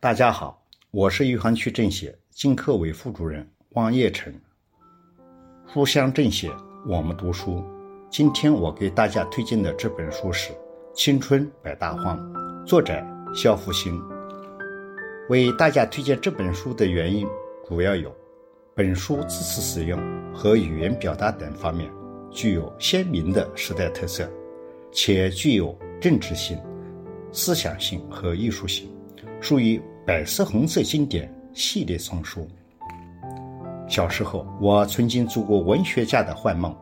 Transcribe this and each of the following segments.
大家好，我是余杭区政协经科委副主任汪业成。书香政协，我们读书。今天我给大家推荐的这本书是《青春百大荒》，作者肖复兴。为大家推荐这本书的原因主要有：本书字词使用和语言表达等方面具有鲜明的时代特色，且具有政治性、思想性和艺术性。属于白色红色经典系列丛书。小时候，我曾经做过文学家的幻梦，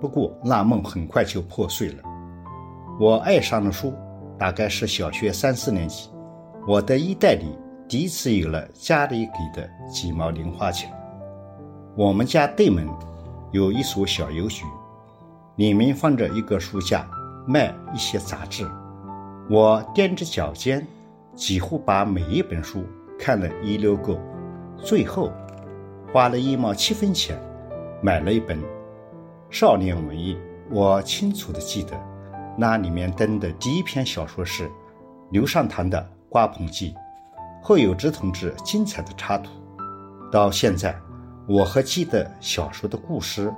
不过那梦很快就破碎了。我爱上了书，大概是小学三四年级，我的衣袋里第一次有了家里给的几毛零花钱。我们家对门有一所小邮局，里面放着一个书架，卖一些杂志。我踮着脚尖。几乎把每一本书看了一溜够，最后花了一毛七分钱买了一本《少年文艺》。我清楚的记得，那里面登的第一篇小说是刘尚堂的《瓜棚记》，贺有之同志精彩的插图。到现在，我还记得小说的故事、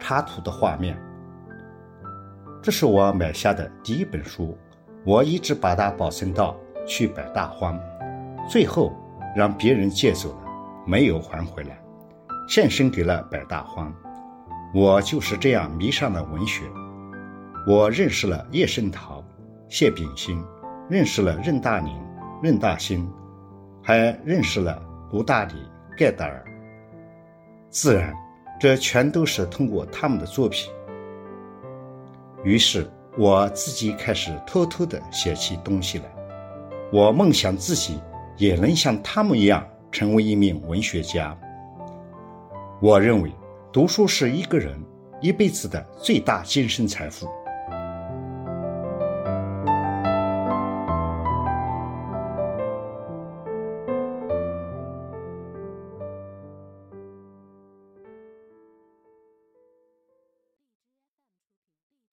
插图的画面。这是我买下的第一本书，我一直把它保存到。去百大荒，最后让别人借走了，没有还回来，献身给了百大荒。我就是这样迷上了文学。我认识了叶圣陶、谢炳新，认识了任大宁、任大兴，还认识了卢大理、盖达尔。自然，这全都是通过他们的作品。于是，我自己开始偷偷地写起东西来。我梦想自己也能像他们一样成为一名文学家。我认为，读书是一个人一辈子的最大精神财富。